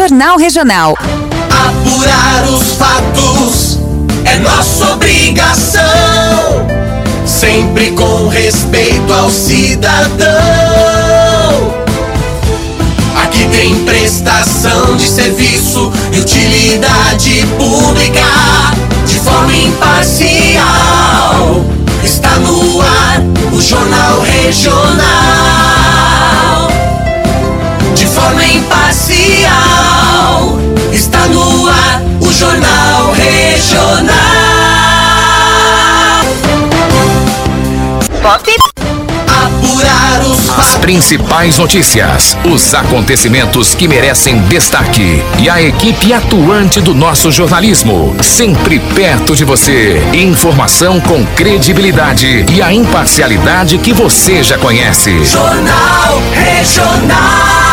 Jornal Regional. Apurar os fatos é nossa obrigação. Sempre com respeito ao cidadão. Aqui tem prestação de serviço e utilidade pública de forma imparcial. Está no ar o Jornal Regional. Imparcial. Está no ar o Jornal Regional. Pop. Apurar os As principais notícias, os acontecimentos que merecem destaque e a equipe atuante do nosso jornalismo, sempre perto de você. Informação com credibilidade e a imparcialidade que você já conhece. Jornal Regional.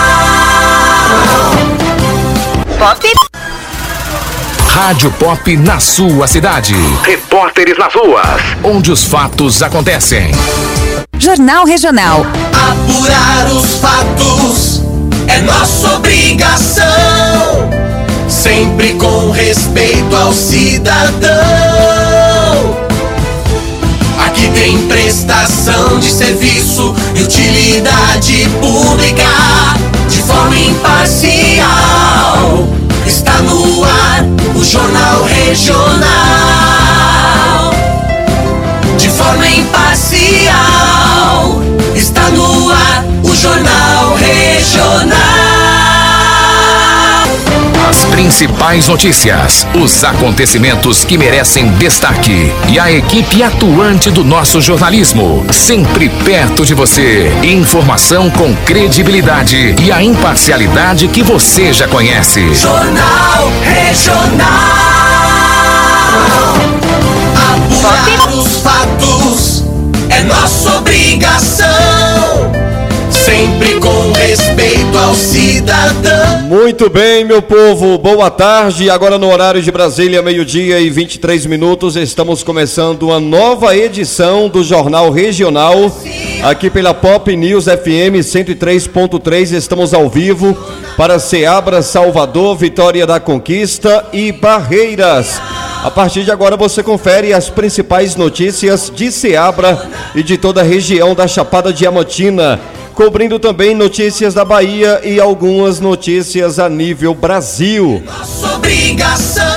Pop. Rádio Pop na sua cidade. Repórteres nas ruas, onde os fatos acontecem. Jornal Regional. Apurar os fatos é nossa obrigação. Sempre com respeito ao cidadão. Aqui tem prestação de serviço e utilidade pública forma imparcial. Está no ar o Jornal Regional. De forma imparcial. Está no ar o Jornal Regional. Principais notícias, os acontecimentos que merecem destaque e a equipe atuante do nosso jornalismo, sempre perto de você. Informação com credibilidade e a imparcialidade que você já conhece. Jornal Regional. Apurar os fatos é nossa obrigação. Sempre com respeito ao cidadão. Muito bem, meu povo, boa tarde. Agora no horário de Brasília, meio-dia e 23 minutos, estamos começando uma nova edição do Jornal Regional. Aqui pela Pop News FM 103.3, estamos ao vivo para Ceabra, Salvador, Vitória da Conquista e Barreiras. A partir de agora você confere as principais notícias de Ceabra e de toda a região da Chapada Diamantina cobrindo também notícias da Bahia e algumas notícias a nível Brasil.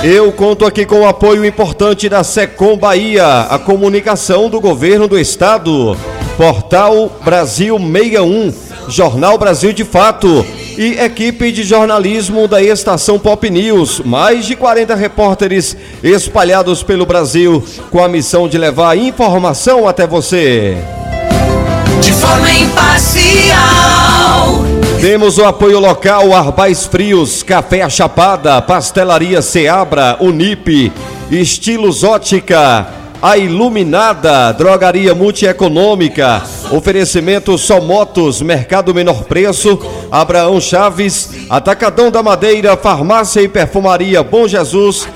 Eu conto aqui com o apoio importante da Secom Bahia, a comunicação do governo do estado, Portal Brasil 61, Jornal Brasil de Fato e equipe de jornalismo da estação Pop News, mais de 40 repórteres espalhados pelo Brasil com a missão de levar informação até você. De forma imparcial. Temos o apoio local Arbais Frios, Café A Chapada, Pastelaria Seabra, Unip, Estilos Ótica, A Iluminada, Drogaria Multieconômica, Oferecimento Só Motos, Mercado Menor Preço, Abraão Chaves, Atacadão da Madeira, Farmácia e Perfumaria Bom Jesus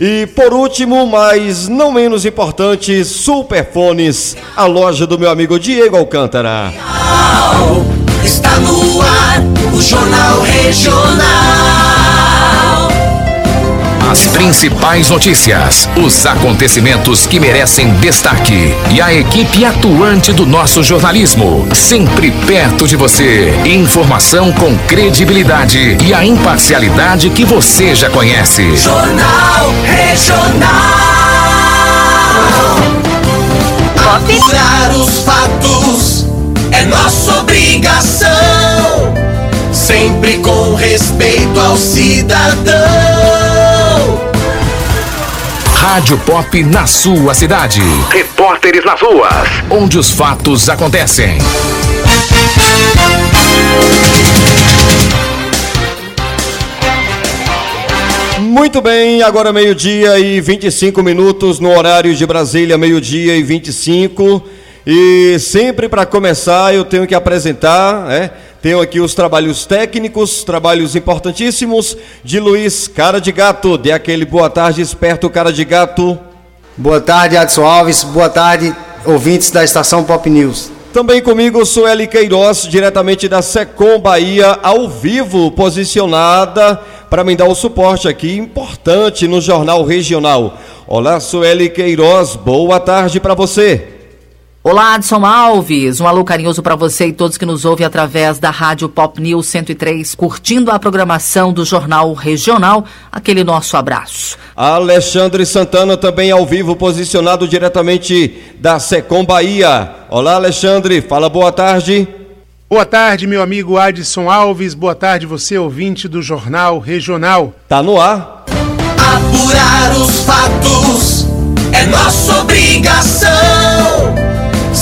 e por último, mas não menos importante, Superfones, a loja do meu amigo Diego Alcântara. Está no ar o Jornal Regional. As principais notícias, os acontecimentos que merecem destaque e a equipe atuante do nosso jornalismo, sempre perto de você. Informação com credibilidade e a imparcialidade que você já conhece. Jornal Regional. Apurar os fatos é nossa obrigação. Sempre com respeito ao cidadão. Rádio Pop na sua cidade. Repórteres nas ruas, onde os fatos acontecem. Muito bem, agora meio-dia e 25 minutos no horário de Brasília, meio-dia e 25. E sempre para começar eu tenho que apresentar, né? Tenho aqui os trabalhos técnicos, trabalhos importantíssimos de Luiz Cara de Gato. Dê aquele boa tarde, esperto Cara de Gato. Boa tarde, Adson Alves. Boa tarde, ouvintes da estação Pop News. Também comigo, Sueli Queiroz, diretamente da Secom Bahia, ao vivo, posicionada para me dar o suporte aqui, importante no Jornal Regional. Olá, Sueli Queiroz, boa tarde para você. Olá, Adson Alves. Um alô carinhoso para você e todos que nos ouvem através da Rádio Pop News 103, curtindo a programação do Jornal Regional. Aquele nosso abraço. Alexandre Santana também ao vivo, posicionado diretamente da Secom Bahia. Olá, Alexandre. Fala boa tarde. Boa tarde, meu amigo Adson Alves. Boa tarde, você ouvinte do Jornal Regional. Tá no ar. Apurar os fatos é nossa obrigação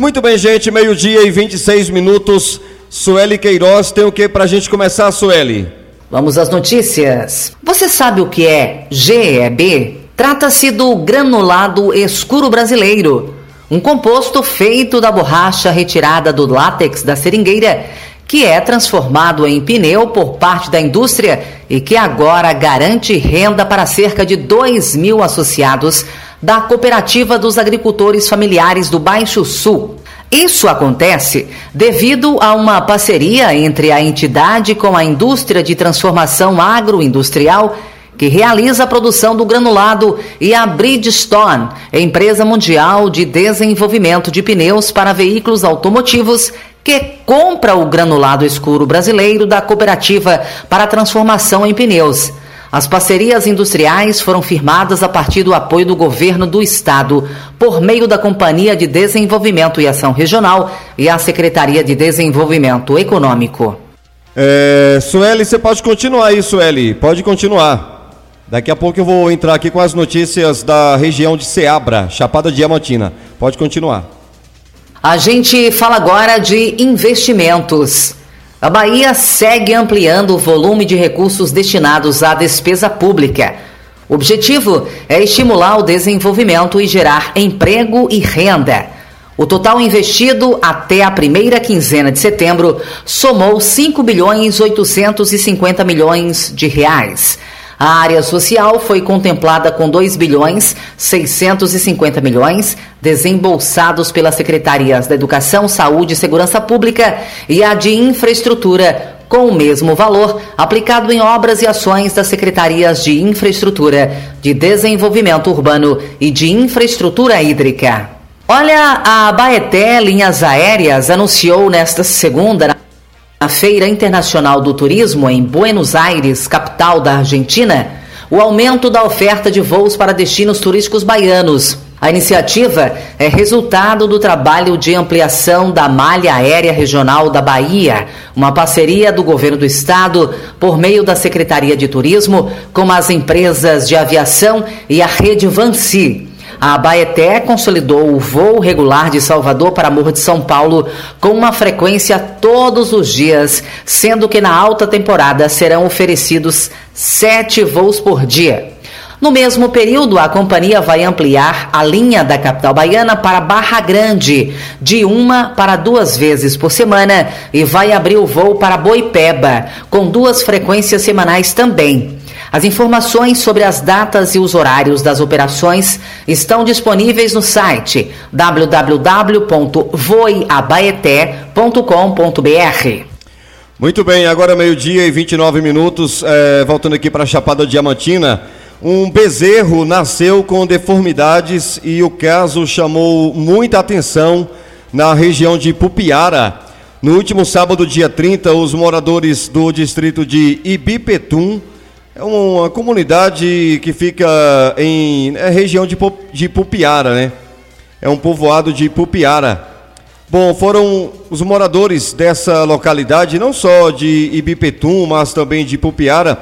muito bem, gente, meio-dia e 26 minutos. Sueli Queiroz, tem o que pra gente começar, Sueli? Vamos às notícias. Você sabe o que é GEB? Trata-se do granulado escuro brasileiro, um composto feito da borracha retirada do látex da seringueira, que é transformado em pneu por parte da indústria e que agora garante renda para cerca de 2 mil associados da Cooperativa dos Agricultores Familiares do Baixo Sul. Isso acontece devido a uma parceria entre a entidade com a indústria de transformação agroindustrial que realiza a produção do granulado e a Bridgestone, empresa mundial de desenvolvimento de pneus para veículos automotivos, que compra o granulado escuro brasileiro da cooperativa para transformação em pneus. As parcerias industriais foram firmadas a partir do apoio do governo do estado, por meio da Companhia de Desenvolvimento e Ação Regional e a Secretaria de Desenvolvimento Econômico. É, Sueli, você pode continuar aí, Sueli. Pode continuar. Daqui a pouco eu vou entrar aqui com as notícias da região de Ceabra, Chapada Diamantina. Pode continuar. A gente fala agora de investimentos. A Bahia segue ampliando o volume de recursos destinados à despesa pública. O objetivo é estimular o desenvolvimento e gerar emprego e renda. O total investido até a primeira quinzena de setembro somou 5 bilhões 850 milhões de reais. A área social foi contemplada com 2 bilhões 650 milhões desembolsados pelas secretarias da Educação, Saúde e Segurança Pública e a de Infraestrutura, com o mesmo valor aplicado em obras e ações das secretarias de Infraestrutura, de Desenvolvimento Urbano e de Infraestrutura Hídrica. Olha, a Baeté Linhas Aéreas anunciou nesta segunda na Feira Internacional do Turismo em Buenos Aires, capital da Argentina, o aumento da oferta de voos para destinos turísticos baianos. A iniciativa é resultado do trabalho de ampliação da malha aérea regional da Bahia, uma parceria do governo do estado por meio da Secretaria de Turismo com as empresas de aviação e a rede Vansi. A Abaeté consolidou o voo regular de Salvador para Morro de São Paulo com uma frequência todos os dias, sendo que na alta temporada serão oferecidos sete voos por dia. No mesmo período, a companhia vai ampliar a linha da capital baiana para Barra Grande, de uma para duas vezes por semana, e vai abrir o voo para Boipeba, com duas frequências semanais também. As informações sobre as datas e os horários das operações estão disponíveis no site www.voiabaeté.com.br. Muito bem, agora meio-dia e 29 minutos, é, voltando aqui para a Chapada Diamantina. Um bezerro nasceu com deformidades e o caso chamou muita atenção na região de Pupiara. No último sábado, dia 30, os moradores do distrito de Ibipetum é uma comunidade que fica em é região de, de Pupiara, né? É um povoado de Pupiara. Bom, foram os moradores dessa localidade, não só de Ibipetum, mas também de Pupiara.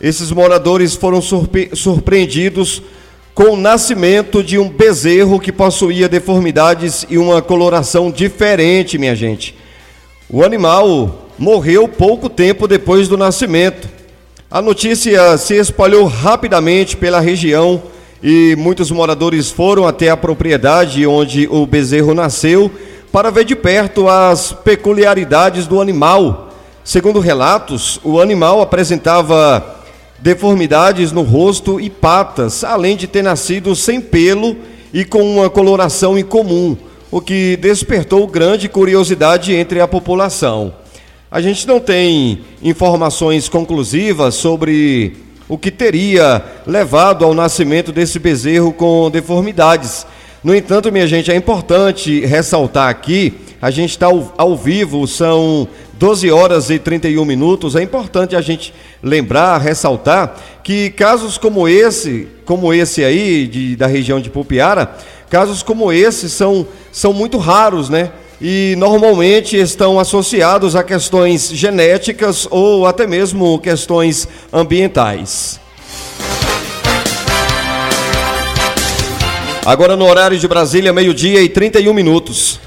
Esses moradores foram surpre surpreendidos com o nascimento de um bezerro que possuía deformidades e uma coloração diferente, minha gente. O animal morreu pouco tempo depois do nascimento. A notícia se espalhou rapidamente pela região e muitos moradores foram até a propriedade onde o bezerro nasceu para ver de perto as peculiaridades do animal. Segundo relatos, o animal apresentava deformidades no rosto e patas, além de ter nascido sem pelo e com uma coloração incomum, o que despertou grande curiosidade entre a população. A gente não tem informações conclusivas sobre o que teria levado ao nascimento desse bezerro com deformidades. No entanto, minha gente, é importante ressaltar aqui, a gente está ao, ao vivo, são 12 horas e 31 minutos. É importante a gente lembrar, ressaltar que casos como esse, como esse aí de, da região de Pupiara, casos como esse são, são muito raros, né? E normalmente estão associados a questões genéticas ou até mesmo questões ambientais. Agora no horário de Brasília, meio-dia e 31 minutos.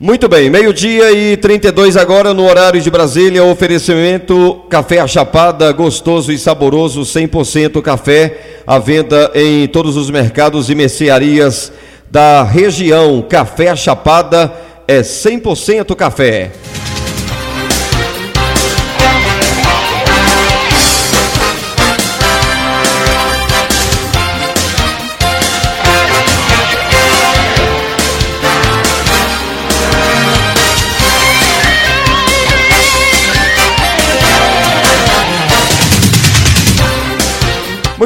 Muito bem, meio-dia e 32 agora no horário de Brasília, oferecimento café achapada, gostoso e saboroso, 100% café, à venda em todos os mercados e mercearias da região. Café Chapada é 100% café.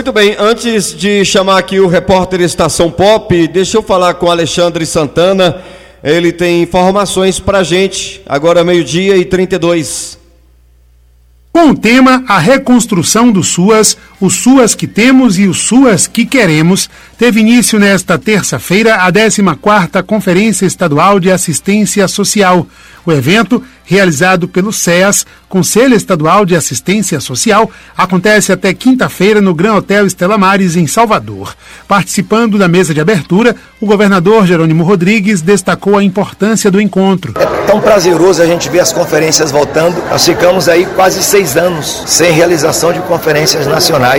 Muito bem, antes de chamar aqui o repórter Estação Pop, deixa eu falar com Alexandre Santana. Ele tem informações pra gente. Agora meio-dia e 32. Com o tema A Reconstrução do SUAS, os SUAS que temos e os SUAS que queremos, teve início nesta terça-feira a 14ª Conferência Estadual de Assistência Social. O evento, realizado pelo SEAS, Conselho Estadual de Assistência Social, acontece até quinta-feira no Gran Hotel Estela Mares, em Salvador. Participando da mesa de abertura, o governador Jerônimo Rodrigues destacou a importância do encontro. É tão prazeroso a gente ver as conferências voltando. Nós ficamos aí quase seis anos sem realização de conferências nacionais.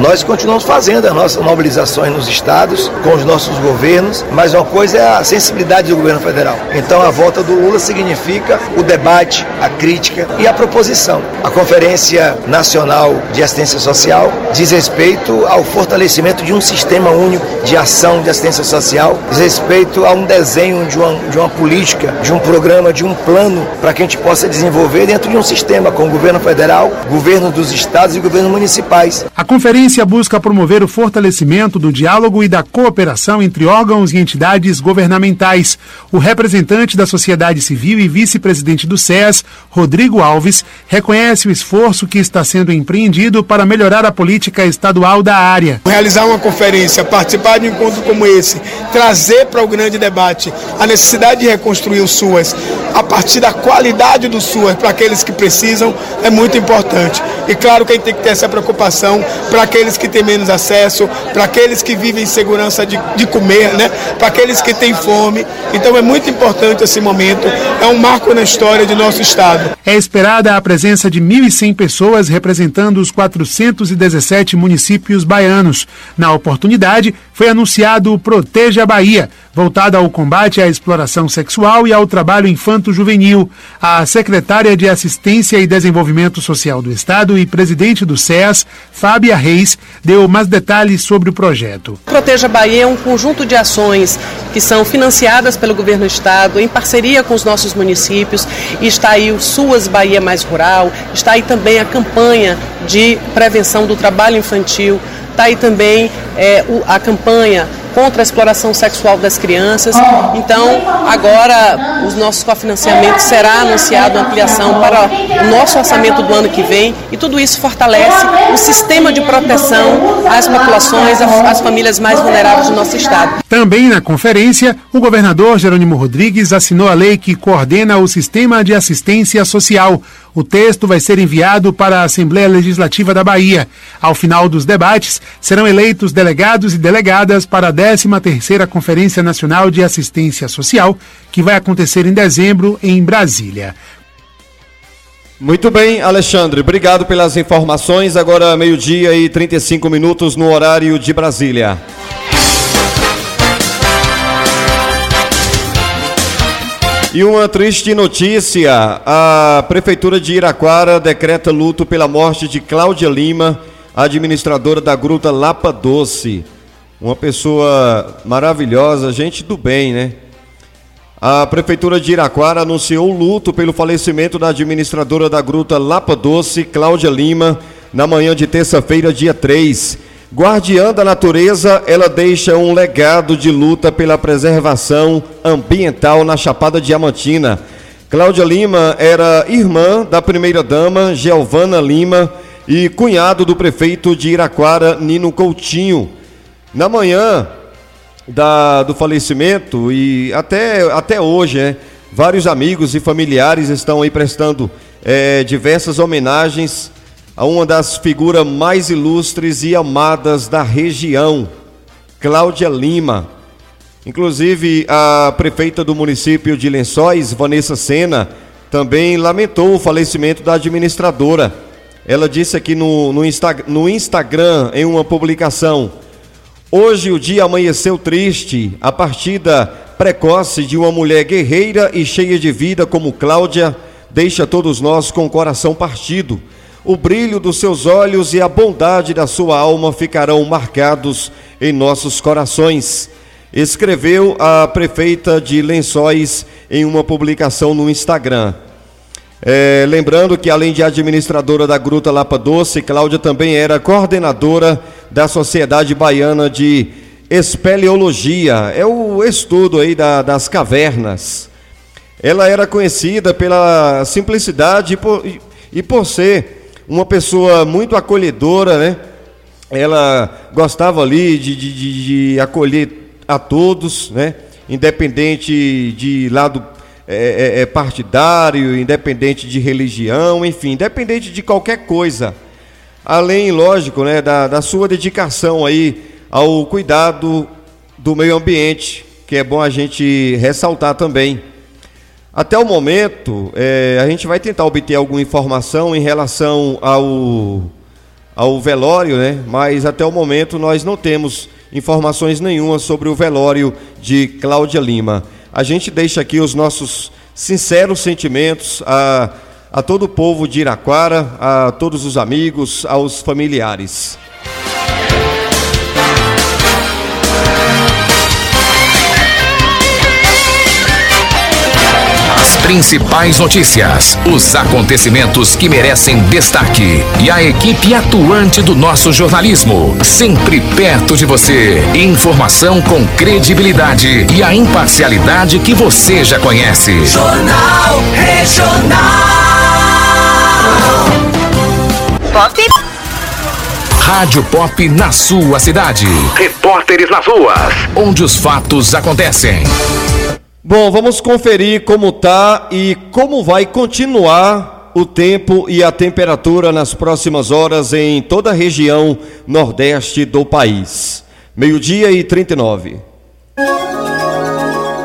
Nós continuamos fazendo as nossas mobilizações nos estados, com os nossos governos, mas uma coisa é a sensibilidade do governo federal. Então a volta do Lula significa o debate, a crítica e a proposição. A Conferência Nacional de Assistência Social diz respeito ao fortalecimento de um sistema único de ação de assistência social, diz respeito a um desenho de uma, de uma política, de um programa, de um plano para que a gente possa desenvolver dentro de um sistema com o governo federal, governo dos estados e governos municipais. A conferência busca promover o fortalecimento do diálogo e da cooperação entre órgãos e entidades governamentais. O representante da sociedade civil e vice-presidente do SES, Rodrigo Alves, reconhece o esforço que está sendo empreendido para melhorar a política estadual da área. Realizar uma conferência, participar de um encontro como esse, trazer para o grande debate a necessidade de reconstruir o SUAS a partir da qualidade do SUAS para aqueles que precisam é muito importante. E claro que a gente tem que ter essa preocupação para aqueles que têm menos acesso, para aqueles que vivem em segurança de, de comer, né? para aqueles que têm fome. Então é muito importante esse momento, é um marco na história de nosso Estado. É esperada a presença de 1.100 pessoas representando os 417 municípios baianos. Na oportunidade, foi anunciado o Proteja Bahia, voltado ao combate à exploração sexual e ao trabalho infanto-juvenil. A secretária de Assistência e Desenvolvimento Social do Estado e presidente do SEAS, Fábia Reis, deu mais detalhes sobre o projeto. Proteja Bahia é um conjunto de ações que são financiadas pelo governo do estado em parceria com os nossos municípios e está aí o Suas Bahia Mais Rural, está aí também a campanha de prevenção do trabalho infantil, está aí também é, a campanha contra a exploração sexual das crianças. Então, agora, os nossos cofinanciamentos será anunciado ampliação para o nosso orçamento do ano que vem e tudo isso fortalece o sistema de proteção às populações, às famílias mais vulneráveis do nosso estado. Também na conferência, o governador Jerônimo Rodrigues assinou a lei que coordena o sistema de assistência social. O texto vai ser enviado para a Assembleia Legislativa da Bahia. Ao final dos debates, serão eleitos delegados e delegadas para a 13ª Conferência Nacional de Assistência Social, que vai acontecer em dezembro em Brasília. Muito bem, Alexandre, obrigado pelas informações. Agora, meio-dia e 35 minutos no horário de Brasília. E uma triste notícia: a Prefeitura de Iraquara decreta luto pela morte de Cláudia Lima, administradora da Gruta Lapa Doce. Uma pessoa maravilhosa, gente do bem, né? A Prefeitura de Iraquara anunciou luto pelo falecimento da administradora da Gruta Lapa Doce, Cláudia Lima, na manhã de terça-feira, dia 3. Guardiã da natureza, ela deixa um legado de luta pela preservação ambiental na Chapada Diamantina. Cláudia Lima era irmã da primeira-dama Giovana Lima e cunhado do prefeito de Iraquara, Nino Coutinho. Na manhã da, do falecimento e até, até hoje, né, vários amigos e familiares estão aí prestando é, diversas homenagens a uma das figuras mais ilustres e amadas da região, Cláudia Lima. Inclusive, a prefeita do município de Lençóis, Vanessa Sena, também lamentou o falecimento da administradora. Ela disse aqui no, no, Insta, no Instagram, em uma publicação: Hoje o dia amanheceu triste, a partida precoce de uma mulher guerreira e cheia de vida como Cláudia deixa todos nós com o coração partido o brilho dos seus olhos e a bondade da sua alma ficarão marcados em nossos corações. Escreveu a prefeita de Lençóis em uma publicação no Instagram. É, lembrando que, além de administradora da Gruta Lapa Doce, Cláudia também era coordenadora da Sociedade Baiana de Espeleologia, é o estudo aí da, das cavernas. Ela era conhecida pela simplicidade e por, e, e por ser uma pessoa muito acolhedora, né? Ela gostava ali de, de, de acolher a todos, né? Independente de lado é, é, é, partidário, independente de religião, enfim, independente de qualquer coisa. Além, lógico, né, da, da sua dedicação aí ao cuidado do meio ambiente, que é bom a gente ressaltar também. Até o momento, é, a gente vai tentar obter alguma informação em relação ao, ao velório, né? mas até o momento nós não temos informações nenhuma sobre o velório de Cláudia Lima. A gente deixa aqui os nossos sinceros sentimentos a, a todo o povo de Iraquara, a todos os amigos, aos familiares. Principais notícias, os acontecimentos que merecem destaque e a equipe atuante do nosso jornalismo, sempre perto de você. Informação com credibilidade e a imparcialidade que você já conhece. Jornal Regional. Pop. Rádio Pop na sua cidade. Repórteres nas ruas, onde os fatos acontecem. Bom, vamos conferir como tá e como vai continuar o tempo e a temperatura nas próximas horas em toda a região nordeste do país. Meio-dia e 39.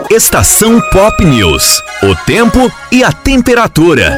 Estação Pop News. O tempo e a temperatura.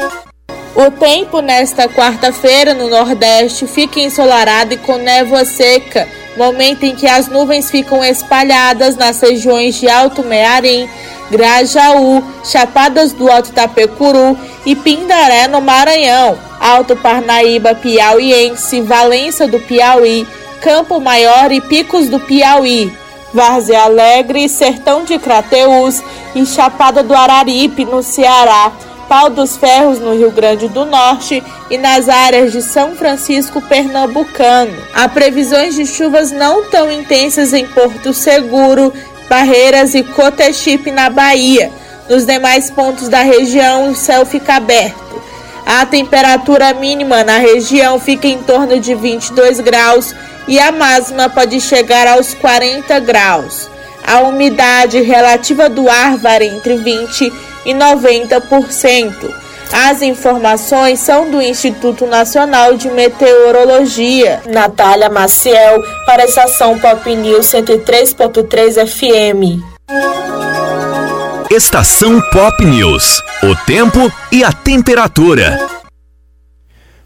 O tempo nesta quarta-feira no Nordeste fica ensolarado e com névoa seca, momento em que as nuvens ficam espalhadas nas regiões de Alto Mearim, Grajaú, Chapadas do Alto Itapecuru e Pindaré no Maranhão, Alto Parnaíba Piauiense, Valença do Piauí, Campo Maior e Picos do Piauí, Várzea Alegre, Sertão de Crateús e Chapada do Araripe no Ceará, Pau dos Ferros no Rio Grande do Norte e nas áreas de São Francisco Pernambucano. Há previsões de chuvas não tão intensas em Porto Seguro, Barreiras e Cotechipe na Bahia. Nos demais pontos da região, o céu fica aberto. A temperatura mínima na região fica em torno de 22 graus e a máxima pode chegar aos 40 graus. A umidade relativa do ar varia entre 20 e 90%. As informações são do Instituto Nacional de Meteorologia. Natália Maciel, para a estação Pop News 103.3 FM. Estação Pop News. O tempo e a temperatura.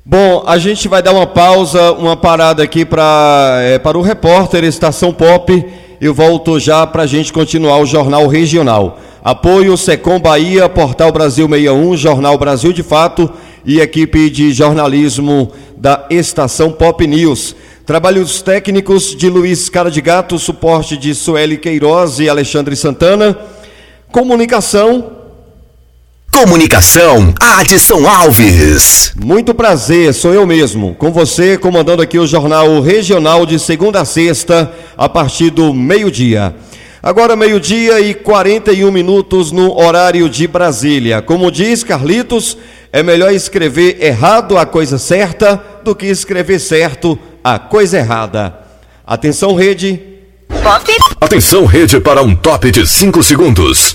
Bom, a gente vai dar uma pausa, uma parada aqui pra, é, para o repórter Estação Pop. Eu volto já para a gente continuar o Jornal Regional. Apoio Secom Bahia, Portal Brasil 61, Jornal Brasil de Fato e equipe de jornalismo da Estação Pop News. Trabalhos técnicos de Luiz Cara de Gato, suporte de Sueli Queiroz e Alexandre Santana. Comunicação. Comunicação, Adson Alves. Muito prazer, sou eu mesmo, com você, comandando aqui o Jornal Regional de segunda a sexta, a partir do meio-dia. Agora meio-dia e 41 minutos no horário de Brasília. Como diz Carlitos, é melhor escrever errado a coisa certa do que escrever certo a coisa errada. Atenção, rede. Top. Atenção, rede, para um top de 5 segundos.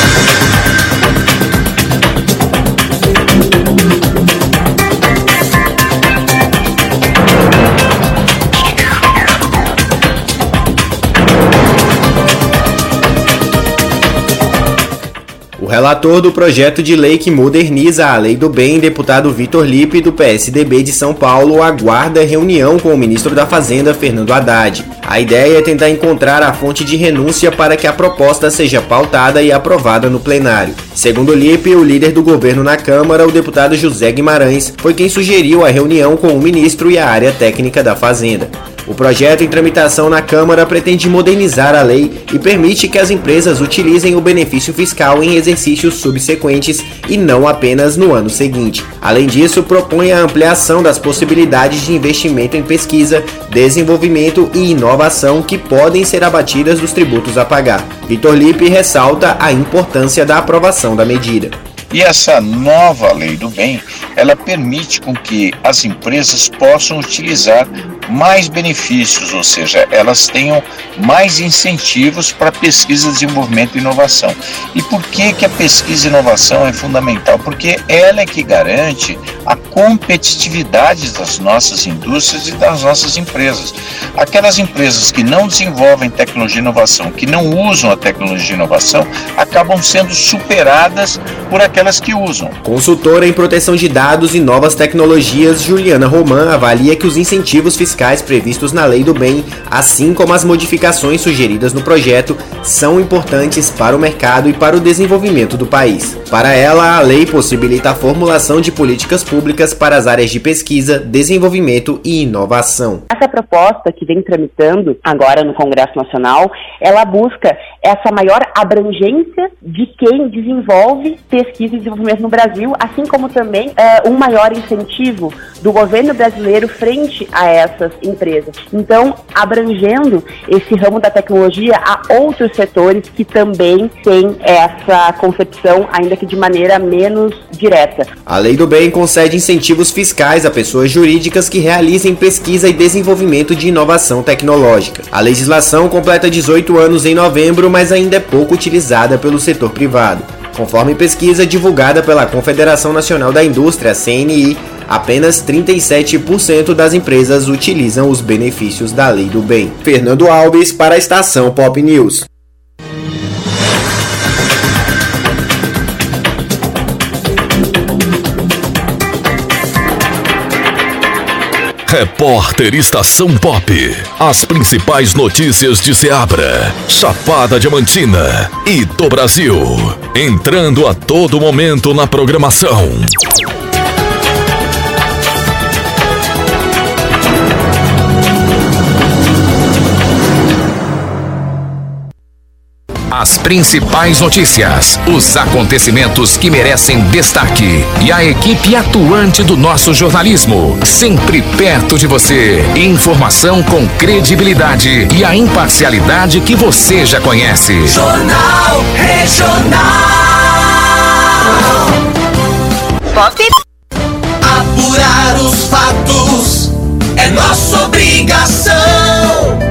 Relator do projeto de lei que moderniza a Lei do Bem, deputado Vitor Lipe, do PSDB de São Paulo, aguarda reunião com o ministro da Fazenda, Fernando Haddad. A ideia é tentar encontrar a fonte de renúncia para que a proposta seja pautada e aprovada no plenário. Segundo Lipe, o líder do governo na Câmara, o deputado José Guimarães, foi quem sugeriu a reunião com o ministro e a área técnica da Fazenda. O projeto em tramitação na Câmara pretende modernizar a lei e permite que as empresas utilizem o benefício fiscal em exercícios subsequentes e não apenas no ano seguinte. Além disso, propõe a ampliação das possibilidades de investimento em pesquisa, desenvolvimento e inovação que podem ser abatidas dos tributos a pagar. Vitor Lipe ressalta a importância da aprovação da medida. E essa nova lei do bem, ela permite com que as empresas possam utilizar mais benefícios, ou seja, elas tenham mais incentivos para pesquisa, desenvolvimento e inovação. E por que, que a pesquisa e inovação é fundamental? Porque ela é que garante a competitividade das nossas indústrias e das nossas empresas. Aquelas empresas que não desenvolvem tecnologia e inovação, que não usam a tecnologia e inovação, acabam sendo superadas por aquelas que usam. Consultora em proteção de dados e novas tecnologias, Juliana Roman avalia que os incentivos fiscais fiscais previstos na Lei do Bem, assim como as modificações sugeridas no projeto, são importantes para o mercado e para o desenvolvimento do país. Para ela, a lei possibilita a formulação de políticas públicas para as áreas de pesquisa, desenvolvimento e inovação. Essa proposta que vem tramitando agora no Congresso Nacional, ela busca essa maior abrangência de quem desenvolve pesquisa e desenvolvimento no Brasil, assim como também uh, um maior incentivo do governo brasileiro frente a empresas. Então, abrangendo esse ramo da tecnologia a outros setores que também têm essa concepção, ainda que de maneira menos direta. A Lei do Bem concede incentivos fiscais a pessoas jurídicas que realizem pesquisa e desenvolvimento de inovação tecnológica. A legislação completa 18 anos em novembro, mas ainda é pouco utilizada pelo setor privado. Conforme pesquisa divulgada pela Confederação Nacional da Indústria, CNI, apenas 37% das empresas utilizam os benefícios da lei do bem. Fernando Alves para a estação Pop News. Repórter Estação Pop. As principais notícias de Seabra, Chapada Diamantina e do Brasil. Entrando a todo momento na programação. As principais notícias, os acontecimentos que merecem destaque e a equipe atuante do nosso jornalismo, sempre perto de você. Informação com credibilidade e a imparcialidade que você já conhece. Jornal Regional. Pop. Apurar os fatos é nossa obrigação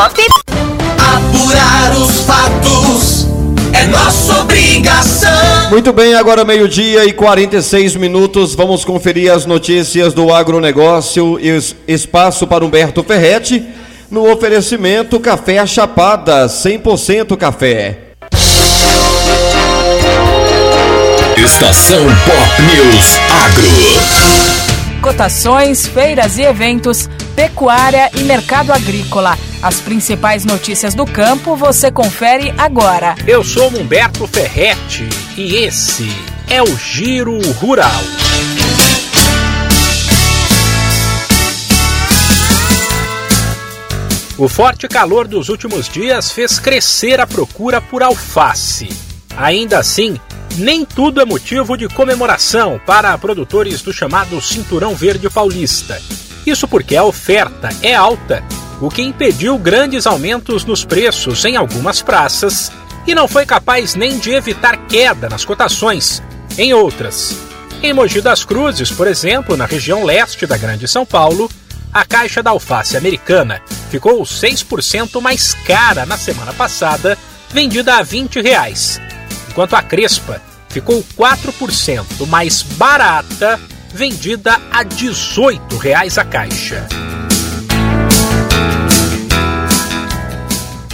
Pop. Apurar os fatos é nossa obrigação. Muito bem, agora meio-dia e 46 minutos. Vamos conferir as notícias do agronegócio e espaço para Humberto Ferretti. No oferecimento Café Chapada, 100% café. Estação Pop News Agro. Cotações, feiras e eventos, pecuária e mercado agrícola. As principais notícias do campo você confere agora. Eu sou Humberto Ferretti e esse é o Giro Rural. O forte calor dos últimos dias fez crescer a procura por alface. Ainda assim, nem tudo é motivo de comemoração para produtores do chamado Cinturão Verde Paulista. Isso porque a oferta é alta, o que impediu grandes aumentos nos preços em algumas praças e não foi capaz nem de evitar queda nas cotações em outras. Em Mogi das Cruzes, por exemplo, na região leste da Grande São Paulo, a caixa da alface americana ficou 6% mais cara na semana passada, vendida a 20 reais, enquanto a crespa ficou 4% mais barata, vendida a 18 reais a caixa.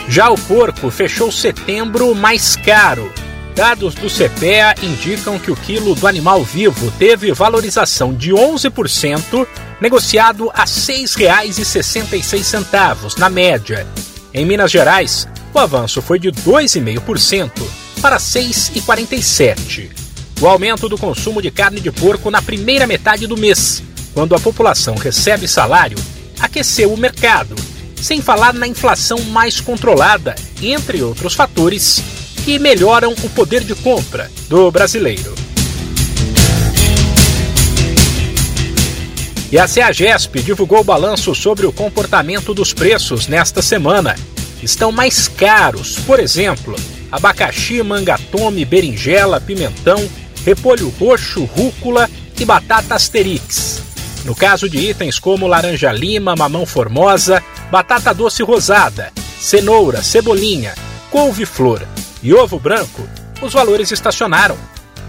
Já o porco fechou setembro mais caro. Dados do CPEA indicam que o quilo do animal vivo teve valorização de 11%, negociado a R$ 6,66 na média. Em Minas Gerais, o avanço foi de 2,5% para 6,47. O aumento do consumo de carne de porco na primeira metade do mês, quando a população recebe salário, aqueceu o mercado, sem falar na inflação mais controlada, entre outros fatores que melhoram o poder de compra do brasileiro. E a CEAGESP divulgou balanço sobre o comportamento dos preços nesta semana. Estão mais caros, por exemplo, abacaxi, mangatome, berinjela, pimentão, repolho roxo, rúcula e batata asterix. No caso de itens como laranja lima, mamão formosa, batata doce rosada, cenoura, cebolinha, couve-flor e ovo branco, os valores estacionaram.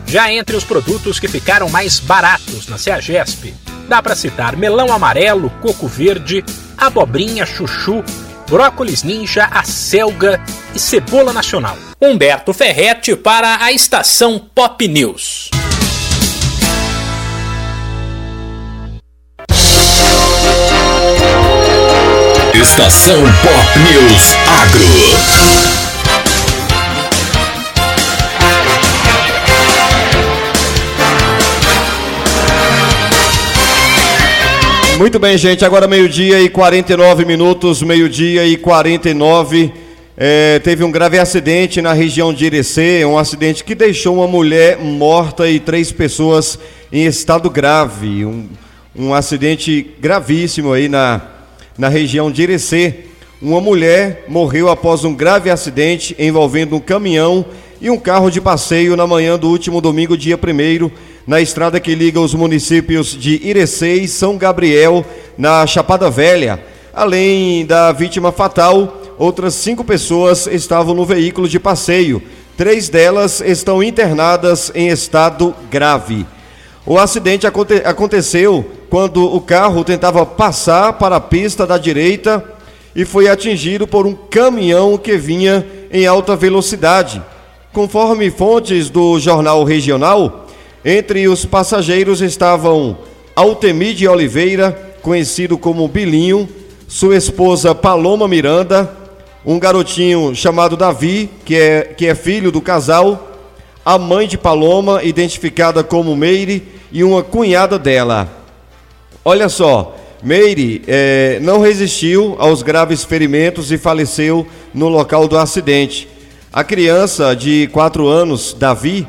Já entre os produtos que ficaram mais baratos na Ceagesp, dá para citar melão amarelo, coco verde, abobrinha, chuchu, brócolis ninja, acelga e cebola nacional. Humberto Ferretti para a estação Pop News. Estação Pop News Agro. Muito bem, gente. Agora meio-dia e 49 minutos, meio-dia e 49. É, teve um grave acidente na região de Irecê, um acidente que deixou uma mulher morta e três pessoas em estado grave. Um, um acidente gravíssimo aí na, na região de Irecê. Uma mulher morreu após um grave acidente envolvendo um caminhão e um carro de passeio na manhã do último domingo, dia 1 na estrada que liga os municípios de Irecê e São Gabriel, na Chapada Velha. Além da vítima fatal, outras cinco pessoas estavam no veículo de passeio. Três delas estão internadas em estado grave. O acidente aconte aconteceu quando o carro tentava passar para a pista da direita e foi atingido por um caminhão que vinha em alta velocidade. Conforme fontes do jornal regional, entre os passageiros estavam Altemide Oliveira, conhecido como Bilinho, sua esposa Paloma Miranda, um garotinho chamado Davi, que é, que é filho do casal, a mãe de Paloma, identificada como Meire, e uma cunhada dela. Olha só, Meire eh, não resistiu aos graves ferimentos e faleceu no local do acidente. A criança de 4 anos, Davi,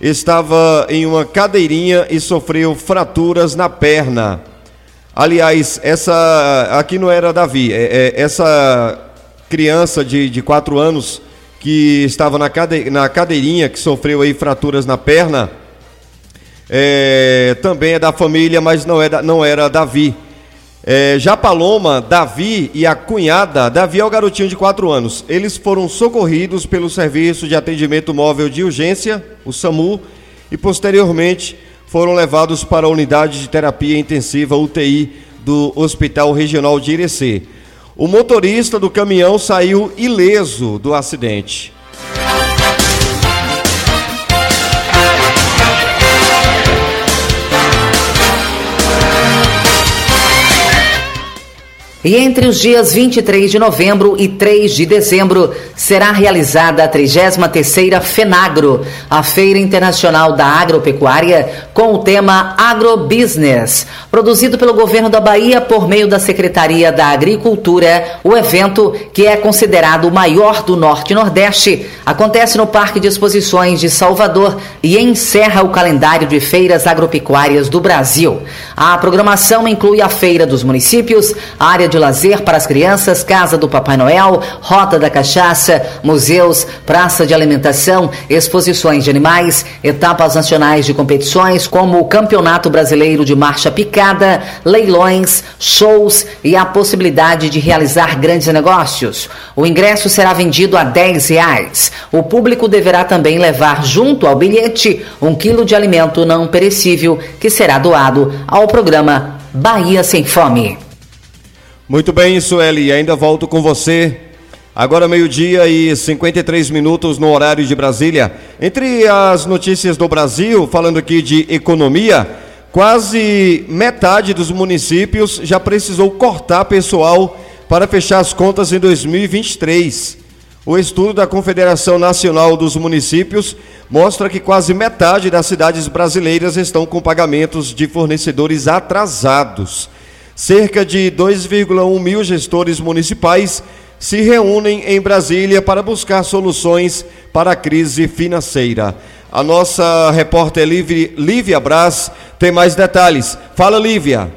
estava em uma cadeirinha e sofreu fraturas na perna. Aliás, essa aqui não era Davi, é, é, essa criança de, de 4 anos que estava na, cade, na cadeirinha, que sofreu aí fraturas na perna, é, também é da família, mas não, é não era Davi. É, já Paloma, Davi e a cunhada, Davi é o garotinho de 4 anos. Eles foram socorridos pelo Serviço de Atendimento Móvel de Urgência, o SAMU, e posteriormente foram levados para a unidade de terapia intensiva UTI do Hospital Regional de Irecê. O motorista do caminhão saiu ileso do acidente. E entre os dias 23 de novembro e 3 de dezembro será realizada a 33ª FENAGRO, a Feira Internacional da Agropecuária, com o tema Agrobusiness. Produzido pelo governo da Bahia por meio da Secretaria da Agricultura, o evento, que é considerado o maior do Norte e Nordeste, acontece no Parque de Exposições de Salvador e encerra o calendário de feiras agropecuárias do Brasil. A programação inclui a Feira dos Municípios, área de lazer para as crianças, Casa do Papai Noel, Rota da Cachaça, museus, praça de alimentação, exposições de animais, etapas nacionais de competições como o Campeonato Brasileiro de Marcha Picada, leilões, shows e a possibilidade de realizar grandes negócios. O ingresso será vendido a 10 reais. O público deverá também levar junto ao bilhete um quilo de alimento não perecível que será doado ao programa Bahia Sem Fome. Muito bem, Sueli, ainda volto com você. Agora meio-dia e 53 minutos no horário de Brasília. Entre as notícias do Brasil, falando aqui de economia, quase metade dos municípios já precisou cortar pessoal para fechar as contas em 2023. O estudo da Confederação Nacional dos Municípios mostra que quase metade das cidades brasileiras estão com pagamentos de fornecedores atrasados. Cerca de 2,1 mil gestores municipais se reúnem em Brasília para buscar soluções para a crise financeira. A nossa repórter Lívia Braz tem mais detalhes. Fala, Lívia.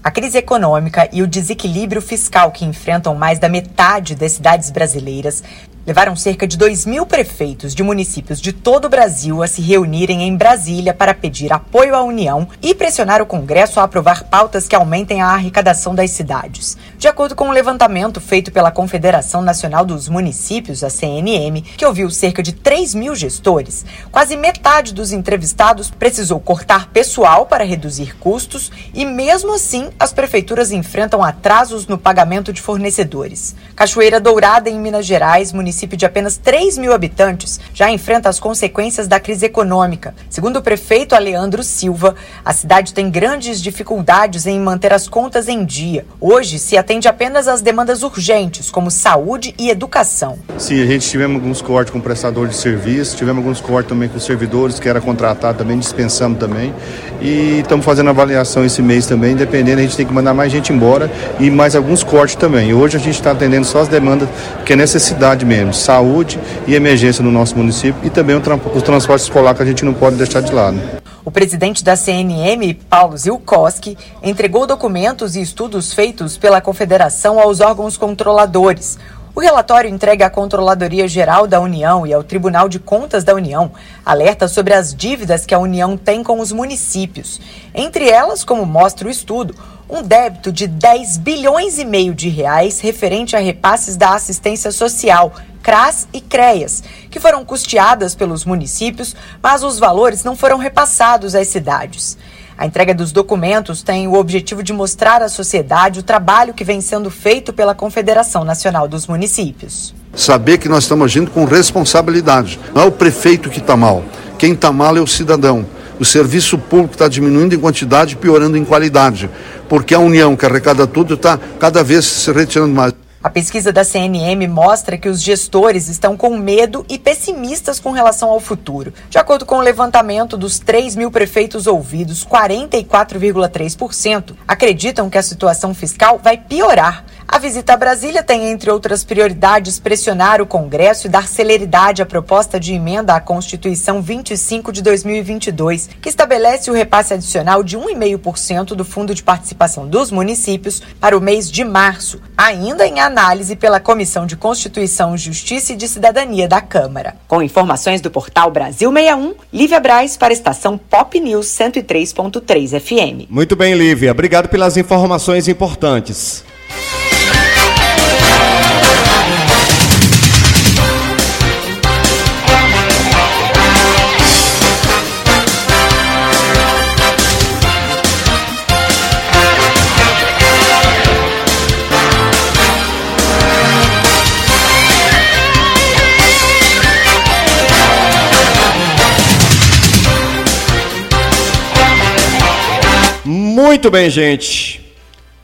A crise econômica e o desequilíbrio fiscal que enfrentam mais da metade das cidades brasileiras levaram cerca de 2 mil prefeitos de municípios de todo o Brasil a se reunirem em Brasília para pedir apoio à União e pressionar o Congresso a aprovar pautas que aumentem a arrecadação das cidades. De acordo com um levantamento feito pela Confederação Nacional dos Municípios, a CNM, que ouviu cerca de 3 mil gestores, quase metade dos entrevistados precisou cortar pessoal para reduzir custos e, mesmo assim, as prefeituras enfrentam atrasos no pagamento de fornecedores. Cachoeira Dourada, em Minas Gerais, município município de apenas 3 mil habitantes, já enfrenta as consequências da crise econômica. Segundo o prefeito Aleandro Silva, a cidade tem grandes dificuldades em manter as contas em dia. Hoje se atende apenas às demandas urgentes, como saúde e educação. Sim, a gente tivemos alguns cortes com prestador de serviço, tivemos alguns cortes também com servidores que era contratado também, dispensamos também. E estamos fazendo avaliação esse mês também, dependendo, a gente tem que mandar mais gente embora e mais alguns cortes também. Hoje a gente está atendendo só as demandas que é necessidade mesmo saúde e emergência no nosso município e também o, o transporte escolar que a gente não pode deixar de lado. O presidente da CNM, Paulo Zilkowski, entregou documentos e estudos feitos pela Confederação aos órgãos controladores. O relatório entregue à Controladoria Geral da União e ao Tribunal de Contas da União alerta sobre as dívidas que a União tem com os municípios. Entre elas, como mostra o estudo, um débito de 10 bilhões e meio de reais referente a repasses da assistência social, CRAS e CREAS, que foram custeadas pelos municípios, mas os valores não foram repassados às cidades. A entrega dos documentos tem o objetivo de mostrar à sociedade o trabalho que vem sendo feito pela Confederação Nacional dos Municípios. Saber que nós estamos agindo com responsabilidade. Não é o prefeito que está mal. Quem está mal é o cidadão. O serviço público está diminuindo em quantidade e piorando em qualidade, porque a União, que arrecada tudo, está cada vez se retirando mais. A pesquisa da CNM mostra que os gestores estão com medo e pessimistas com relação ao futuro. De acordo com o levantamento dos 3 mil prefeitos ouvidos, 44,3% acreditam que a situação fiscal vai piorar. A visita a Brasília tem, entre outras prioridades, pressionar o Congresso e dar celeridade à proposta de emenda à Constituição 25 de 2022, que estabelece o repasse adicional de 1,5% do Fundo de Participação dos Municípios para o mês de março, ainda em análise pela Comissão de Constituição, Justiça e de Cidadania da Câmara. Com informações do portal Brasil 61, Lívia Braz para a estação Pop News 103.3 FM. Muito bem, Lívia. Obrigado pelas informações importantes. Muito bem, gente.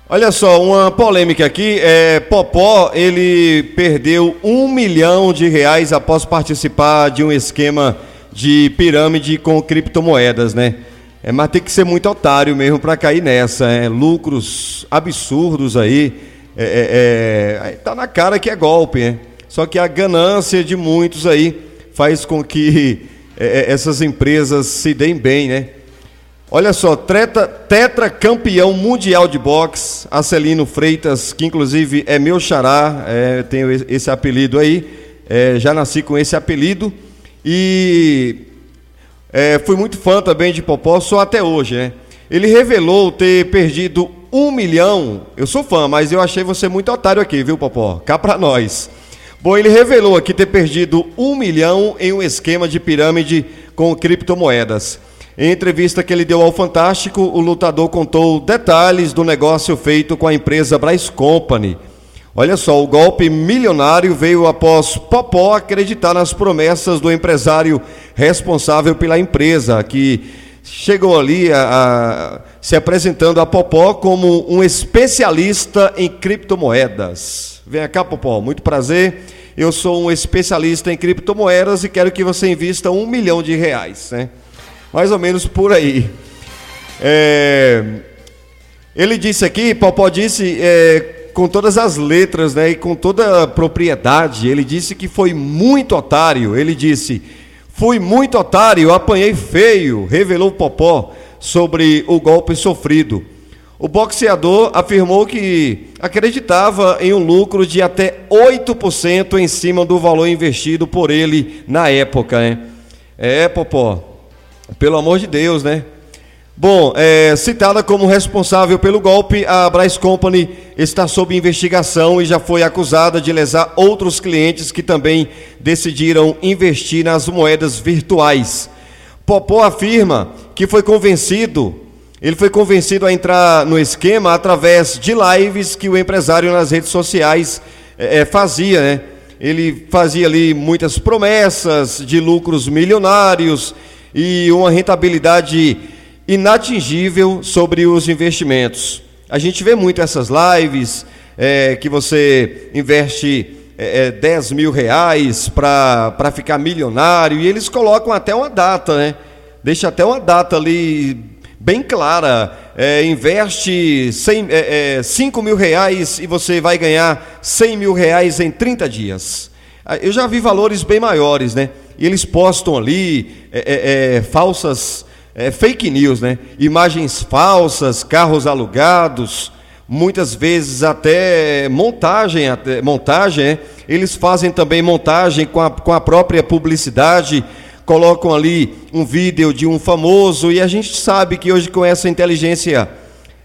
Olha só, uma polêmica aqui. É, Popó, ele perdeu um milhão de reais após participar de um esquema de pirâmide com criptomoedas, né? É, mas tem que ser muito otário mesmo para cair nessa. É, lucros absurdos aí. É, é, é, tá na cara que é golpe, né? Só que a ganância de muitos aí faz com que é, é, essas empresas se deem bem, né? Olha só, treta, tetra campeão mundial de boxe, Acelino Freitas, que inclusive é meu xará, é, tenho esse apelido aí, é, já nasci com esse apelido e é, fui muito fã também de Popó, só até hoje, né? Ele revelou ter perdido um milhão, eu sou fã, mas eu achei você muito otário aqui, viu Popó? Cá pra nós. Bom, ele revelou aqui ter perdido um milhão em um esquema de pirâmide com criptomoedas. Em entrevista que ele deu ao Fantástico, o lutador contou detalhes do negócio feito com a empresa Bryce Company. Olha só, o golpe milionário veio após Popó acreditar nas promessas do empresário responsável pela empresa, que chegou ali a, a, se apresentando a Popó como um especialista em criptomoedas. Vem cá, Popó, muito prazer. Eu sou um especialista em criptomoedas e quero que você invista um milhão de reais, né? Mais ou menos por aí. É, ele disse aqui, Popó disse é, com todas as letras, né, e com toda a propriedade, ele disse que foi muito otário. Ele disse: Fui muito otário, apanhei feio, revelou Popó sobre o golpe sofrido. O boxeador afirmou que acreditava em um lucro de até 8% em cima do valor investido por ele na época. Né? É, Popó, pelo amor de Deus, né? Bom, é, citada como responsável pelo golpe, a Bryce Company está sob investigação e já foi acusada de lesar outros clientes que também decidiram investir nas moedas virtuais. Popó afirma que foi convencido, ele foi convencido a entrar no esquema através de lives que o empresário nas redes sociais é, é fazia, né? Ele fazia ali muitas promessas de lucros milionários e uma rentabilidade inatingível sobre os investimentos. A gente vê muito essas lives é, que você investe é, 10 é, mil reais para ficar milionário e eles colocam até uma data, né? Deixa até uma data ali bem clara. É, investe 100, é, é, 5 mil reais e você vai ganhar 100 mil reais em 30 dias. Ah, eu já vi valores bem maiores, né? E eles postam ali é, é, é, falsas, é, fake news, né? Imagens falsas, carros alugados, muitas vezes até montagem, até, montagem, né? eles fazem também montagem com a, com a própria publicidade, colocam ali um vídeo de um famoso, e a gente sabe que hoje com essa inteligência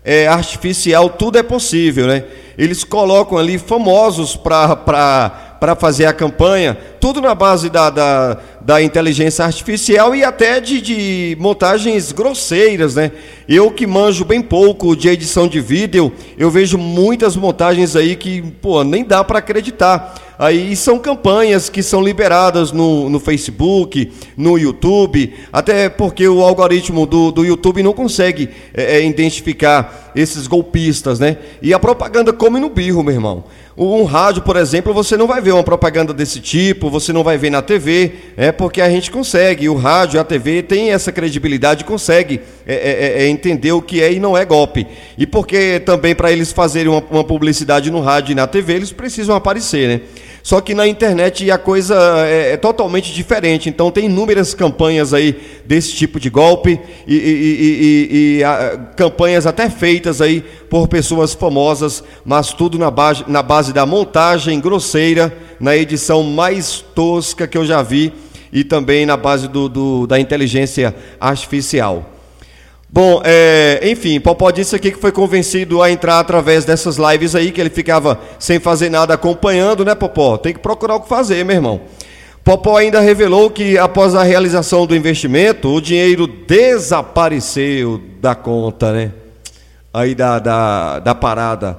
é, artificial tudo é possível, né? Eles colocam ali famosos para para fazer a campanha, tudo na base da, da, da inteligência artificial e até de, de, montagens grosseiras, né? Eu que manjo bem pouco de edição de vídeo, eu vejo muitas montagens aí que, pô, nem dá para acreditar. Aí são campanhas que são liberadas no, no Facebook, no YouTube, até porque o algoritmo do, do YouTube não consegue é, é, identificar esses golpistas, né? E a propaganda come no birro, meu irmão. Um rádio, por exemplo, você não vai ver uma propaganda desse tipo, você não vai ver na TV, é porque a gente consegue, o rádio, a TV tem essa credibilidade, consegue é, é, é entender o que é e não é golpe. E porque também para eles fazerem uma, uma publicidade no rádio e na TV, eles precisam aparecer, né? Só que na internet a coisa é, é, totalmente diferente. Então tem inúmeras campanhas aí desse tipo de golpe e, e, e, e a, campanhas até feitas aí por pessoas famosas, mas tudo na base, na base da montagem grosseira, na edição mais tosca que eu já vi e também na base do, do da inteligência artificial. Bom, é, enfim, Popó disse aqui que foi convencido a entrar através dessas lives aí, que ele ficava sem fazer nada acompanhando, né, Popó? Tem que procurar o que fazer, meu irmão. Popó ainda revelou que após a realização do investimento, o dinheiro desapareceu da conta, né? Aí da, da, da parada.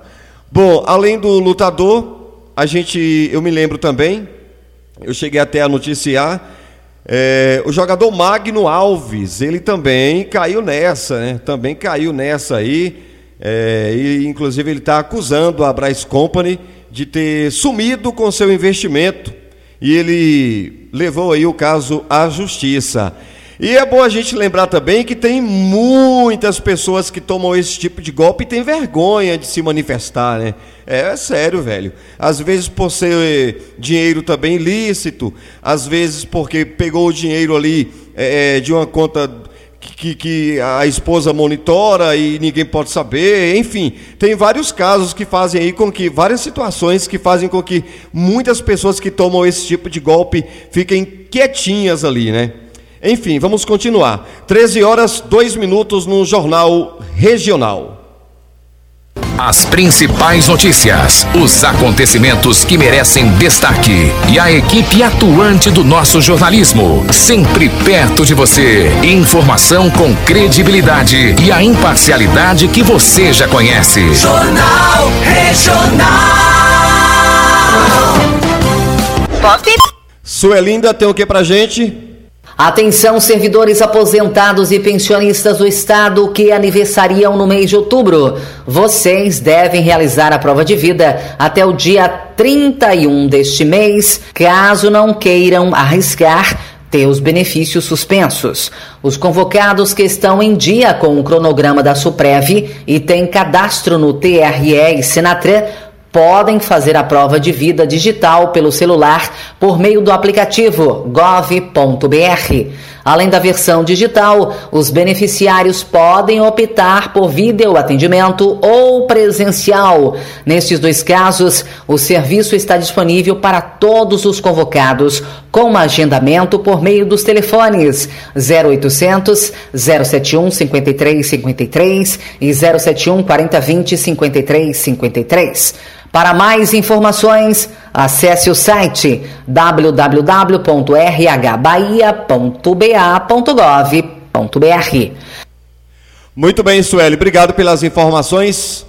Bom, além do lutador, a gente, eu me lembro também, eu cheguei até a noticiar é, o jogador Magno Alves, ele também caiu nessa, né? Também caiu nessa aí. É, e inclusive ele está acusando a Bryce Company de ter sumido com seu investimento. E ele levou aí o caso à justiça. E é bom a gente lembrar também que tem muitas pessoas que tomam esse tipo de golpe e têm vergonha de se manifestar, né? É, é sério, velho. Às vezes por ser dinheiro também ilícito, às vezes porque pegou o dinheiro ali é, é de uma conta que, que, a esposa monitora e ninguém pode saber, enfim, tem vários casos que fazem aí com que, várias situações que fazem com que muitas pessoas que tomam esse tipo de golpe fiquem quietinhas ali, né? Enfim, vamos continuar. 13 horas, 2 minutos no Jornal Regional. As principais notícias, os acontecimentos que merecem destaque e a equipe atuante do nosso jornalismo, sempre perto de você. Informação com credibilidade e a imparcialidade que você já conhece. Jornal Regional. Pop. Suelinda tem o que pra gente? Atenção, servidores aposentados e pensionistas do Estado que aniversariam no mês de outubro. Vocês devem realizar a prova de vida até o dia 31 deste mês, caso não queiram arriscar ter os benefícios suspensos. Os convocados que estão em dia com o cronograma da Suprev e têm cadastro no TRE e Senatran podem fazer a prova de vida digital pelo celular por meio do aplicativo gov.br. Além da versão digital, os beneficiários podem optar por videoatendimento ou presencial. Nestes dois casos, o serviço está disponível para todos os convocados, com agendamento por meio dos telefones 0800 071 5353 e 071 4020 5353. Para mais informações, acesse o site www.rhbahia.ba.gov.br. Muito bem, Sueli, obrigado pelas informações.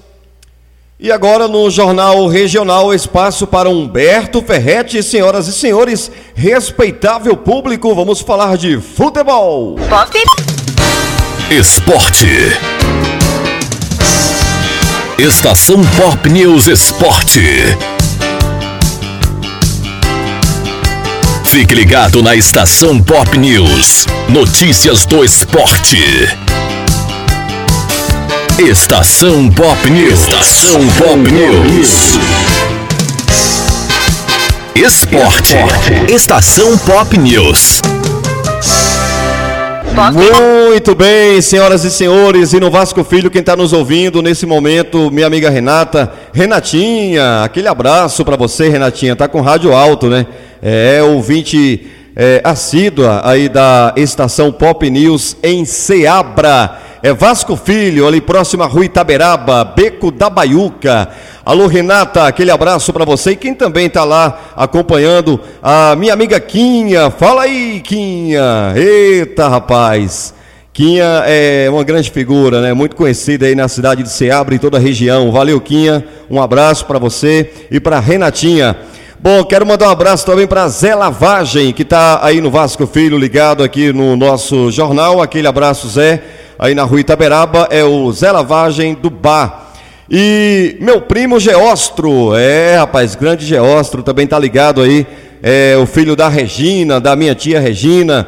E agora no Jornal Regional, espaço para Humberto Ferretti, senhoras e senhores, respeitável público, vamos falar de futebol. Esporte. Estação Pop News Esporte. Fique ligado na Estação Pop News. Notícias do esporte. Estação Pop News. Estação Pop News. Esporte. Estação Pop News. Muito bem, senhoras e senhores, e no Vasco Filho, quem está nos ouvindo nesse momento, minha amiga Renata, Renatinha, aquele abraço para você, Renatinha, tá com rádio alto, né? É, ouvinte é, assídua aí da estação Pop News em Seabra. é Vasco Filho, ali próximo a Rua Itaberaba, Beco da Baiuca. Alô, Renata, aquele abraço para você e quem também está lá acompanhando, a minha amiga Quinha. Fala aí, Quinha. Eita, rapaz. Quinha é uma grande figura, né? Muito conhecida aí na cidade de Ceabra e toda a região. Valeu, Quinha. Um abraço para você e para Renatinha. Bom, quero mandar um abraço também para Zé Lavagem, que está aí no Vasco Filho, ligado aqui no nosso jornal. Aquele abraço, Zé, aí na rua Itaberaba, é o Zé Lavagem do Bar. E meu primo Geostro, é, rapaz, grande Geostro, também tá ligado aí. É o filho da Regina, da minha tia Regina,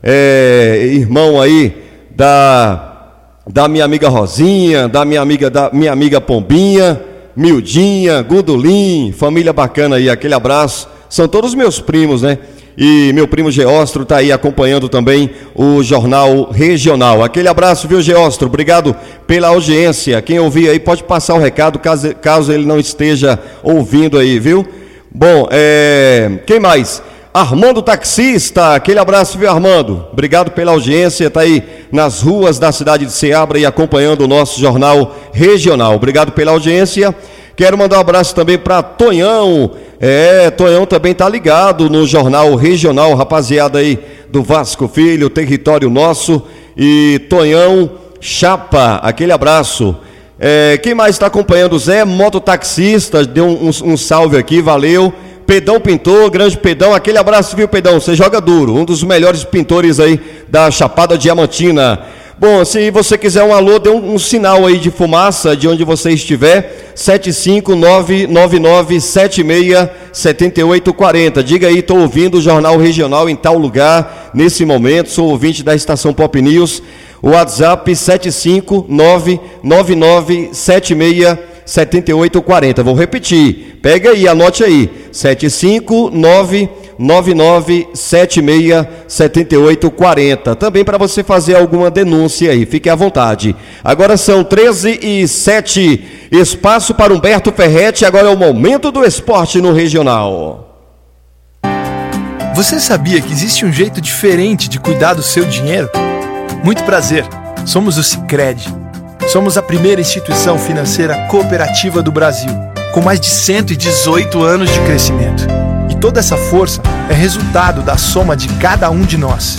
é, irmão aí da, da minha amiga Rosinha, da minha amiga, da minha amiga Pombinha. Mildinha, Gudulim, família bacana aí, aquele abraço. São todos meus primos, né? E meu primo Geostro está aí acompanhando também o Jornal Regional. Aquele abraço, viu, Geostro? Obrigado pela audiência. Quem ouvir aí pode passar o recado, caso, caso ele não esteja ouvindo aí, viu? Bom, é... quem mais? Armando Taxista, aquele abraço, viu, Armando? Obrigado pela audiência, está aí nas ruas da cidade de Ceabra e acompanhando o nosso jornal regional. Obrigado pela audiência. Quero mandar um abraço também para Tonhão. É, Tonhão também está ligado no jornal regional, rapaziada aí do Vasco Filho, território nosso. E Tonhão Chapa, aquele abraço. É, quem mais está acompanhando? Zé Mototaxista, deu um, um, um salve aqui, valeu. Pedão Pintor, grande Pedão, aquele abraço, viu, Pedão? Você joga duro, um dos melhores pintores aí da Chapada Diamantina. Bom, se você quiser um alô, dê um, um sinal aí de fumaça de onde você estiver, 75999767840. Diga aí, estou ouvindo o Jornal Regional em tal lugar, nesse momento, sou ouvinte da Estação Pop News. O WhatsApp 75999767840. 7840. Vou repetir. Pega aí, anote aí. 75999767840. Também para você fazer alguma denúncia aí. Fique à vontade. Agora são 13 e 7. Espaço para Humberto Ferretti. Agora é o momento do esporte no regional. Você sabia que existe um jeito diferente de cuidar do seu dinheiro? Muito prazer. Somos o Sicredi Somos a primeira instituição financeira cooperativa do Brasil, com mais de 118 anos de crescimento. E toda essa força é resultado da soma de cada um de nós.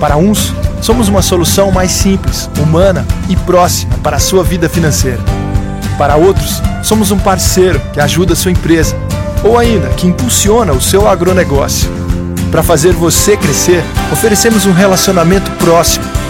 Para uns, somos uma solução mais simples, humana e próxima para a sua vida financeira. Para outros, somos um parceiro que ajuda a sua empresa ou ainda que impulsiona o seu agronegócio. Para fazer você crescer, oferecemos um relacionamento próximo,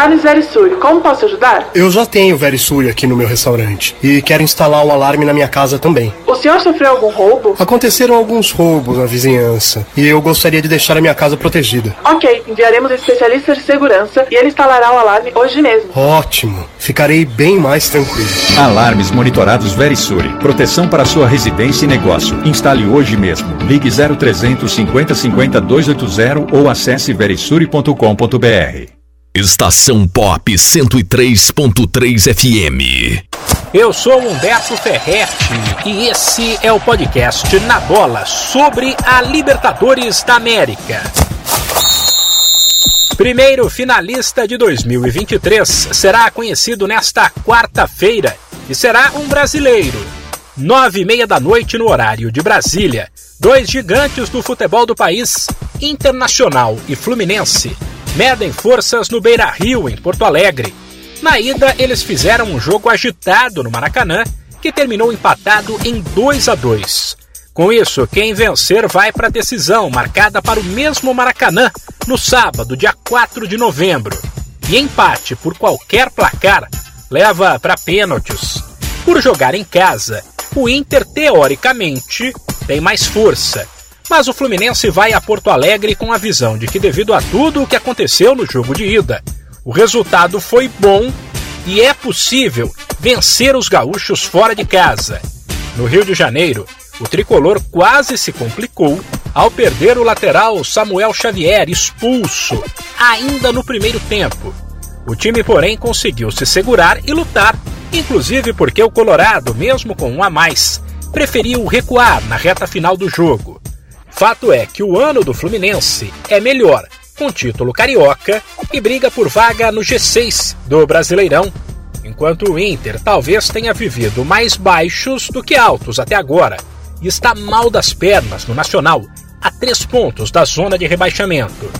Alarmes Verisuri, como posso ajudar? Eu já tenho Verisuri aqui no meu restaurante e quero instalar um alarme na minha casa também. O senhor sofreu algum roubo? Aconteceram alguns roubos na vizinhança e eu gostaria de deixar a minha casa protegida. Ok, enviaremos um especialista de segurança e ele instalará o alarme hoje mesmo. Ótimo, ficarei bem mais tranquilo. Alarmes monitorados Verisuri, proteção para sua residência e negócio. Instale hoje mesmo. Ligue 0300 50 50 280 ou acesse verisuri.com.br. Estação Pop 103.3 FM. Eu sou Humberto Ferretti e esse é o podcast Na Bola sobre a Libertadores da América. Primeiro finalista de 2023 será conhecido nesta quarta-feira e será um brasileiro. Nove e meia da noite no horário de Brasília. Dois gigantes do futebol do país, Internacional e Fluminense, medem forças no Beira Rio, em Porto Alegre. Na ida, eles fizeram um jogo agitado no Maracanã, que terminou empatado em 2 a 2. Com isso, quem vencer vai para a decisão, marcada para o mesmo Maracanã, no sábado, dia 4 de novembro. E empate por qualquer placar leva para pênaltis. Por jogar em casa, o Inter teoricamente tem mais força mas o Fluminense vai a Porto Alegre com a visão de que, devido a tudo o que aconteceu no jogo de ida, o resultado foi bom e é possível vencer os gaúchos fora de casa. No Rio de Janeiro, o tricolor quase se complicou ao perder o lateral Samuel Xavier expulso ainda no primeiro tempo. O time, porém, conseguiu se segurar e lutar, inclusive porque o Colorado, mesmo com um a mais, preferiu recuar na reta final do jogo. Fato é que o ano do Fluminense é melhor, com título carioca e briga por vaga no G6 do Brasileirão, enquanto o Inter talvez tenha vivido mais baixos do que altos até agora e está mal das pernas no Nacional, a três pontos da zona de rebaixamento.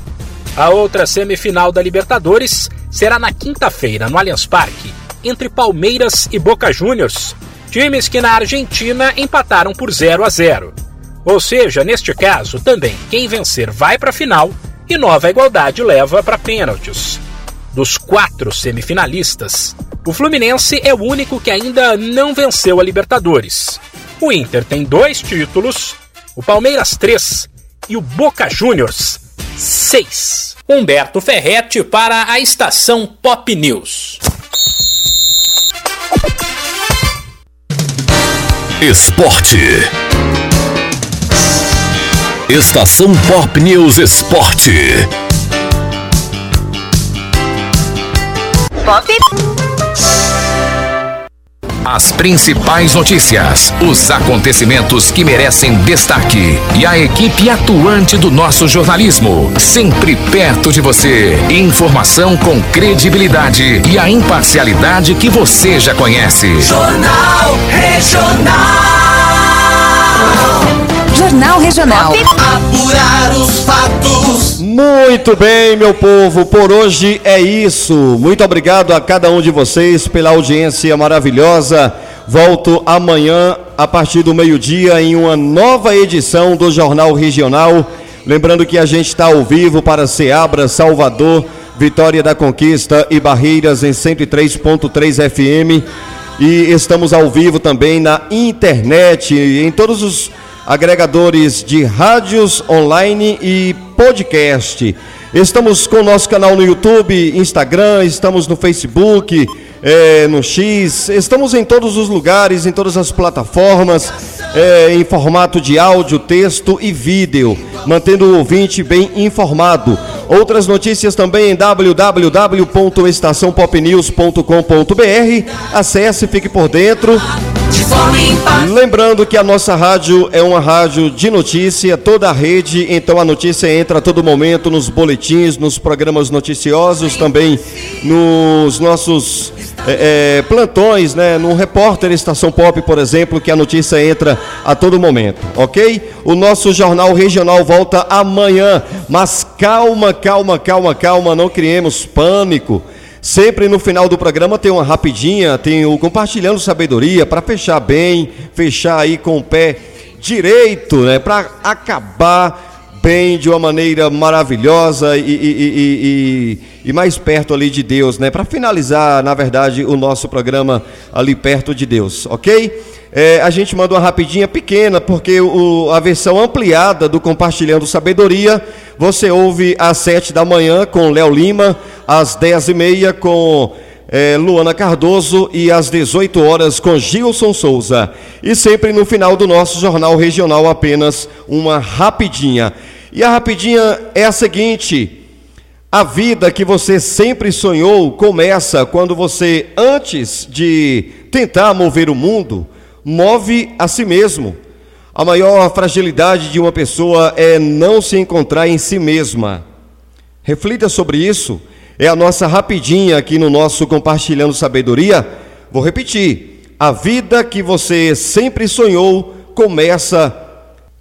A outra semifinal da Libertadores será na quinta-feira no Allianz Parque, entre Palmeiras e Boca Juniors, times que na Argentina empataram por 0 a 0. Ou seja, neste caso, também quem vencer vai para a final e Nova Igualdade leva para pênaltis. Dos quatro semifinalistas, o Fluminense é o único que ainda não venceu a Libertadores. O Inter tem dois títulos, o Palmeiras três e o Boca Juniors seis. Humberto Ferretti para a estação Pop News. Esporte. Estação Pop News Esporte. Pop. As principais notícias, os acontecimentos que merecem destaque e a equipe atuante do nosso jornalismo, sempre perto de você. Informação com credibilidade e a imparcialidade que você já conhece. Jornal Regional. Jornal Regional. Apurar os fatos. Muito bem, meu povo, por hoje é isso. Muito obrigado a cada um de vocês pela audiência maravilhosa. Volto amanhã a partir do meio-dia em uma nova edição do Jornal Regional. Lembrando que a gente está ao vivo para Seabra, Salvador, Vitória da Conquista e Barreiras em 103.3 FM. E estamos ao vivo também na internet, em todos os agregadores de rádios online e podcast. Estamos com o nosso canal no YouTube, Instagram, estamos no Facebook, é, no X, estamos em todos os lugares, em todas as plataformas, é, em formato de áudio, texto e vídeo, mantendo o ouvinte bem informado. Outras notícias também em www.estaçãopopnews.com.br. Acesse, fique por dentro. Lembrando que a nossa rádio é uma rádio de notícia, toda a rede, então a notícia entra a todo momento nos boletins, nos programas noticiosos, também nos nossos é, é, plantões, né? No repórter Estação Pop, por exemplo, que a notícia entra a todo momento, ok? O nosso jornal regional volta amanhã, mas calma, calma, calma, calma, não criemos pânico. Sempre no final do programa tem uma rapidinha, tem o compartilhando sabedoria para fechar bem, fechar aí com o pé direito, né? Para acabar bem de uma maneira maravilhosa e, e, e, e, mais perto ali de Deus, né? Para finalizar, na verdade, o nosso programa ali perto de Deus, ok? É, a gente manda uma rapidinha pequena, porque o, a versão ampliada do Compartilhando Sabedoria você ouve às sete da manhã com Léo Lima, às dez e meia com é, Luana Cardoso e às 18 horas com Gilson Souza. E sempre no final do nosso Jornal Regional, apenas uma rapidinha. E a rapidinha é a seguinte. A vida que você sempre sonhou começa quando você, antes de tentar mover o mundo, move a si mesmo. A maior fragilidade de uma pessoa é não se encontrar em si mesma. Reflita sobre isso. É a nossa rapidinha aqui no nosso Compartilhando Sabedoria. Vou repetir. A vida que você sempre sonhou começa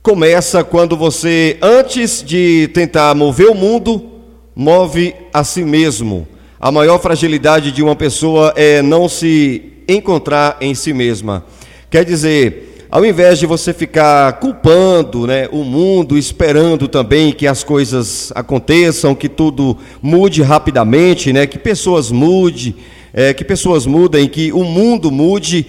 começa quando você antes de tentar mover o mundo, move a si mesmo. A maior fragilidade de uma pessoa é não se encontrar em si mesma. Quer dizer, ao invés de você ficar culpando né, o mundo, esperando também que as coisas aconteçam, que tudo mude rapidamente, né, que pessoas mude, é, que pessoas mudem, que o mundo mude,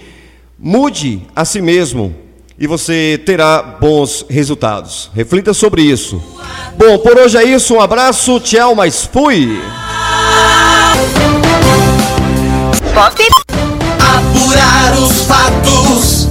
mude a si mesmo e você terá bons resultados. Reflita sobre isso. Bom, por hoje é isso. Um abraço, tchau, mas fui. Apurar os fatos